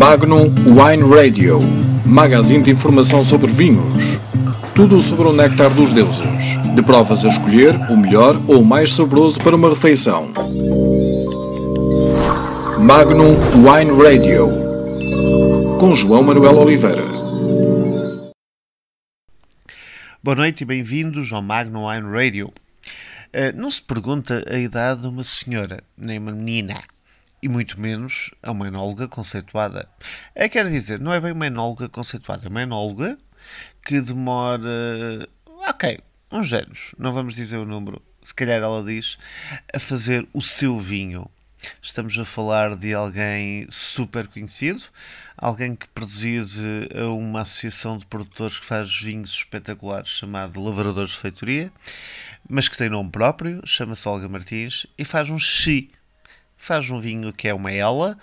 Magnum Wine Radio, magazine de informação sobre vinhos. Tudo sobre o néctar dos deuses. De provas a escolher o melhor ou o mais saboroso para uma refeição. Magnum Wine Radio, com João Manuel Oliveira. Boa noite e bem-vindos ao Magnum Wine Radio. Uh, não se pergunta a idade de uma senhora, nem uma menina e muito menos a uma enóloga conceituada. É, quer dizer, não é bem uma enóloga conceituada, é uma enóloga que demora, ok, uns anos, não vamos dizer o número, se calhar ela diz, a fazer o seu vinho. Estamos a falar de alguém super conhecido, alguém que preside uma associação de produtores que faz vinhos espetaculares chamado Lavradores de Feitoria, mas que tem nome próprio, chama-se Olga Martins e faz um chi faz um vinho que é uma ela,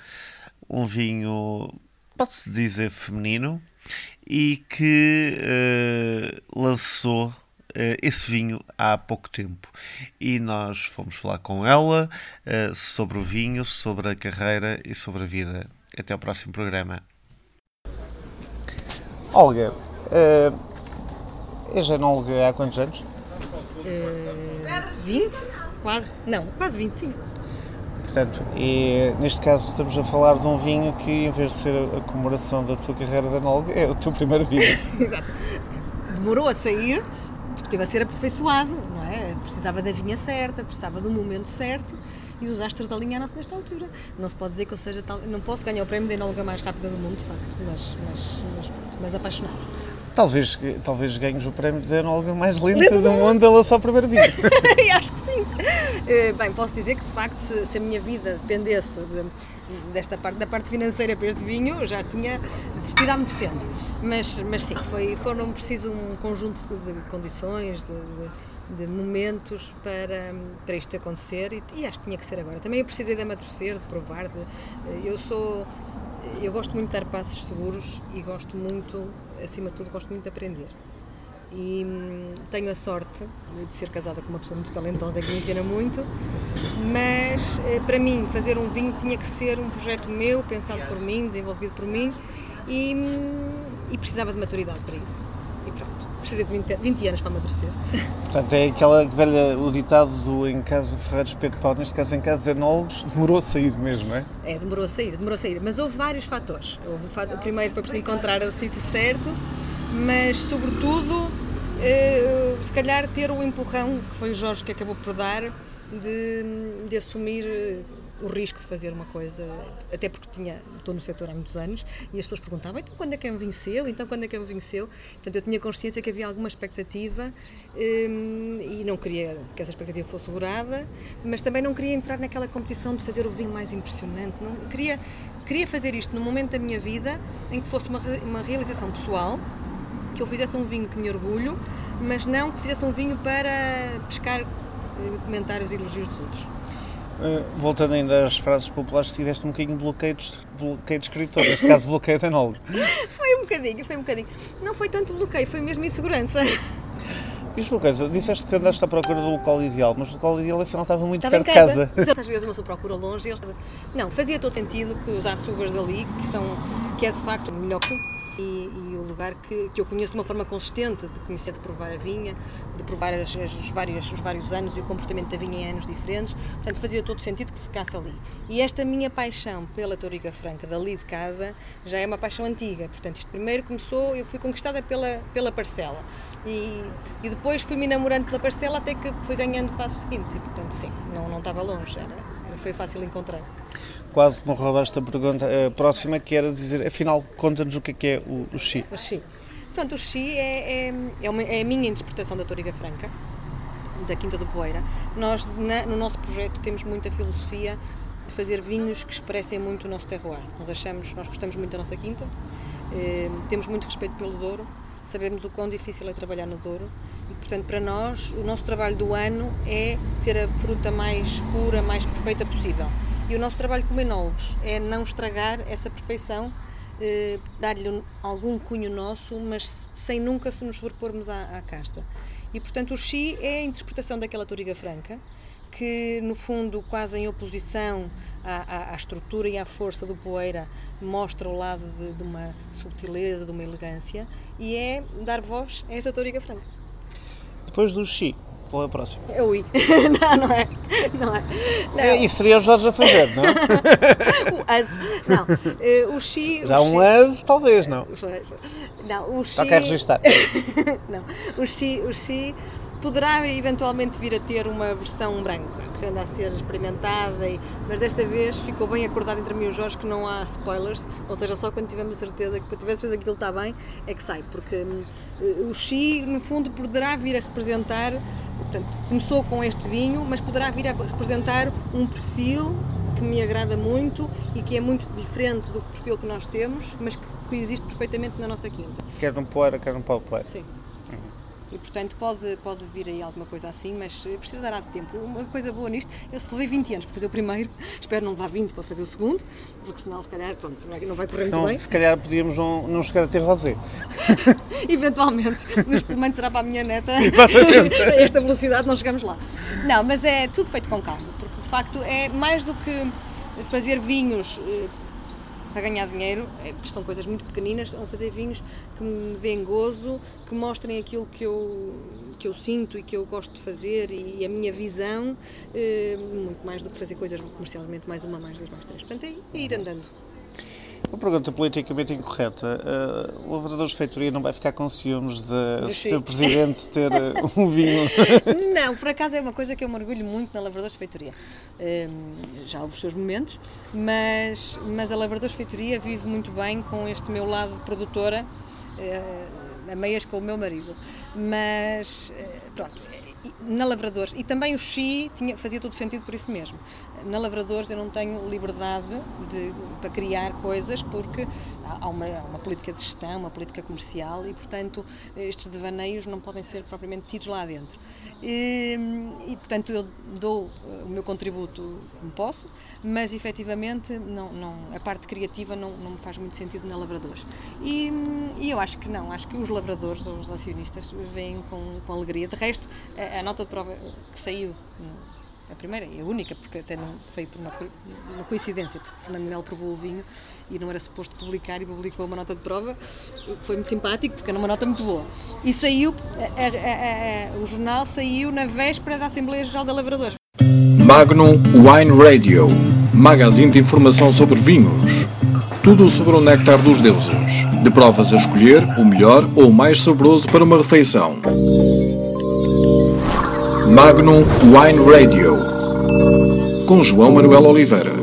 um vinho, pode-se dizer, feminino, e que uh, lançou uh, esse vinho há pouco tempo. E nós fomos falar com ela uh, sobre o vinho, sobre a carreira e sobre a vida. Até ao próximo programa. Olga, uh, és enóloga há quantos anos? Uh, 20? Quase. Não, quase 25. Portanto, e neste caso estamos a falar de um vinho que, em vez de ser a comemoração da tua carreira de anólogo, é o teu primeiro vinho. Exato. Demorou a sair, porque teve a ser aperfeiçoado, não é? Precisava da vinha certa, precisava do momento certo e os astros alinharam-se nesta altura. Não se pode dizer que eu seja tal. Não posso ganhar o prémio de enóloga mais rápida do mundo, de facto, mas, mas, mas, mas apaixonada. Talvez, talvez ganhes o prémio de enóloga mais linda do mundo pela sua primeira vida. Acho que sim. Eh, bem, posso dizer que de facto, se, se a minha vida dependesse de, desta parte, da parte financeira para este vinho, eu já tinha desistido há muito tempo. Mas, mas sim, foi, foram preciso um conjunto de, de condições, de, de, de, momentos para, para isto acontecer e, e, acho que tinha que ser agora. Também eu precisei de amadurecer, de provar. De, eh, eu sou. Eu gosto muito de dar passos seguros e gosto muito acima de tudo, gosto muito de aprender. E hum, tenho a sorte de ser casada com uma pessoa muito talentosa que me ensina muito, mas eh, para mim fazer um vinho tinha que ser um projeto meu, pensado por mim, desenvolvido por mim e, hum, e precisava de maturidade para isso. E pronto, precisei de 20, 20 anos para amadurecer. Portanto, é aquela velha, o ditado do em casa Ferreiros Pedro Pau, neste caso em casa enólogos, demorou a sair mesmo, não é? É, demorou a sair, demorou a sair, mas houve vários fatores. Houve, o primeiro foi por se encontrar o sítio certo, mas sobretudo, eh, se calhar ter o empurrão, que foi o Jorge que acabou por dar, de, de assumir o risco de fazer uma coisa, até porque tinha, estou no setor há muitos anos, e as pessoas perguntavam, então quando é que me venceu? Então quando é que me venceu? Portanto, eu tinha consciência que havia alguma expectativa hum, e não queria que essa expectativa fosse segurada, mas também não queria entrar naquela competição de fazer o vinho mais impressionante. Não, queria, queria fazer isto num momento da minha vida em que fosse uma, uma realização pessoal, que eu fizesse um vinho que me orgulho, mas não que fizesse um vinho para pescar eh, comentários e elogios dos outros. Uh, voltando ainda às frases populares, tiveste um bocadinho bloqueio de, bloqueio de escritor, neste caso bloqueio de enólogo. foi um bocadinho, foi um bocadinho. Não foi tanto bloqueio, foi mesmo insegurança. Diz-me uma coisa, disseste que andaste à procura do local ideal, mas o local ideal afinal estava muito estava perto de casa. casa. Às vezes uma pessoa procura longe. Não, fazia todo sentido que usasse uvas dali, que, são, que é de facto melhor que e, e, o lugar que, que eu conheço de uma forma consistente, de conhecer, de provar a vinha, de provar as, as, os, vários, os vários anos e o comportamento da vinha em anos diferentes, portanto fazia todo sentido que ficasse ali. E esta minha paixão pela Toriga Franca, dali de casa, já é uma paixão antiga, portanto isto primeiro começou, eu fui conquistada pela, pela parcela. E, e depois fui-me namorando pela parcela até que fui ganhando passos seguintes. E portanto sim, não, não estava longe, era, foi fácil encontrar quase que me roubaste a pergunta a próxima, que era dizer, afinal, conta-nos o que é que é o, o Xi. O Xi. Pronto, o Xi é, é, é, uma, é a minha interpretação da Toriga Franca, da Quinta do Poeira. Nós, na, no nosso projeto, temos muita filosofia de fazer vinhos que expressem muito o nosso terroir. Nós achamos, nós gostamos muito da nossa quinta, eh, temos muito respeito pelo Douro, sabemos o quão difícil é trabalhar no Douro e, portanto, para nós, o nosso trabalho do ano é ter a fruta mais pura, mais perfeita possível. E o nosso trabalho como enólogos é não estragar essa perfeição, eh, dar-lhe algum cunho nosso, mas sem nunca se nos sobrepormos à, à, casta. E portanto o Xi é a interpretação daquela toriga franca, que, no fundo, quase em oposição à, à, à, estrutura e à força do Poeira, mostra o lado de, de, uma subtileza, de uma elegância, e é dar voz a essa Toriga Franca. Depois do Xi, qual é o próximo? É o I. não, não é. Não é. Não. É, isso seria o Jorge a fazer, não? o as. Não. Uh, o Xi. Já o um as, talvez, não. Não, o Xi. Toca a registrar. não. O Xi, o Xi poderá eventualmente vir a ter uma versão branca, que anda a ser experimentada, e, mas desta vez ficou bem acordado entre mim e o Jorge que não há spoilers, ou seja, só quando tivermos certeza, quando tiver certeza que aquilo está bem, é que sai, porque uh, o Xi, no fundo, poderá vir a representar Portanto, começou com este vinho, mas poderá vir a representar um perfil que me agrada muito e que é muito diferente do perfil que nós temos, mas que coexiste perfeitamente na nossa quinta. Quer num poeira, quer num pau poeira. Sim. E portanto pode, pode vir aí alguma coisa assim, mas precisará de tempo. Uma coisa boa nisto, eu se levei 20 anos para fazer o primeiro, espero não levar 20 para fazer o segundo, porque senão se calhar pronto, não vai correr senão, muito bem. Se calhar podíamos não, não chegar a ter rosé. Eventualmente, mas pelo menos será para a minha neta. Exatamente. a esta velocidade não chegamos lá. Não, mas é tudo feito com calma, porque de facto é mais do que fazer vinhos eh, para ganhar dinheiro, é, que são coisas muito pequeninas, são fazer vinhos que me deem gozo, que mostrem aquilo que eu, que eu sinto e que eu gosto de fazer e, a minha visão, eh, muito mais do que fazer coisas comercialmente mais uma, mais duas, mais três. Portanto, é, é ir andando. Uma pergunta politicamente incorreta. Uh, o lavrador de feitoria não vai ficar com ciúmes de seu presidente ter uh, um vinho? Não, por acaso é uma coisa que eu mergulho muito na lavrador de feitoria. Uh, já houve os seus momentos, mas, mas a lavrador de feitoria vive muito bem com este meu lado de produtora, uh, a meias com o meu marido. Mas, pronto, na Lavradores, e também o Xi tinha, fazia todo sentido por isso mesmo. Na Lavradores eu não tenho liberdade de, para criar coisas porque há uma, uma, política de gestão, uma política comercial e, portanto, estes devaneios não podem ser propriamente tidos lá dentro. E, e portanto, eu dou eh, o meu contributo como posso, mas efetivamente não, não, a parte criativa não, não me faz muito sentido na Lavradores. E, e eu acho que não, acho que os lavradores, os acionistas, veem com, com alegria. De resto, a, a nota de prova que saiu a primeira e a única, porque até não foi por uma, uma coincidência, porque Fernando Melo provou o vinho e não era suposto publicar e publicou uma nota de prova, foi muito simpático, porque era uma nota muito boa. E saiu, a, a, a, o jornal saiu na véspera da Assembleia Geral da Lavradores. Magnum Wine Radio, magazine de informação sobre vinhos. Tudo sobre o néctar dos deuses. De provas a escolher, o melhor ou o mais saboroso para uma refeição. Magnum Wine Radio com João Manuel Oliveira.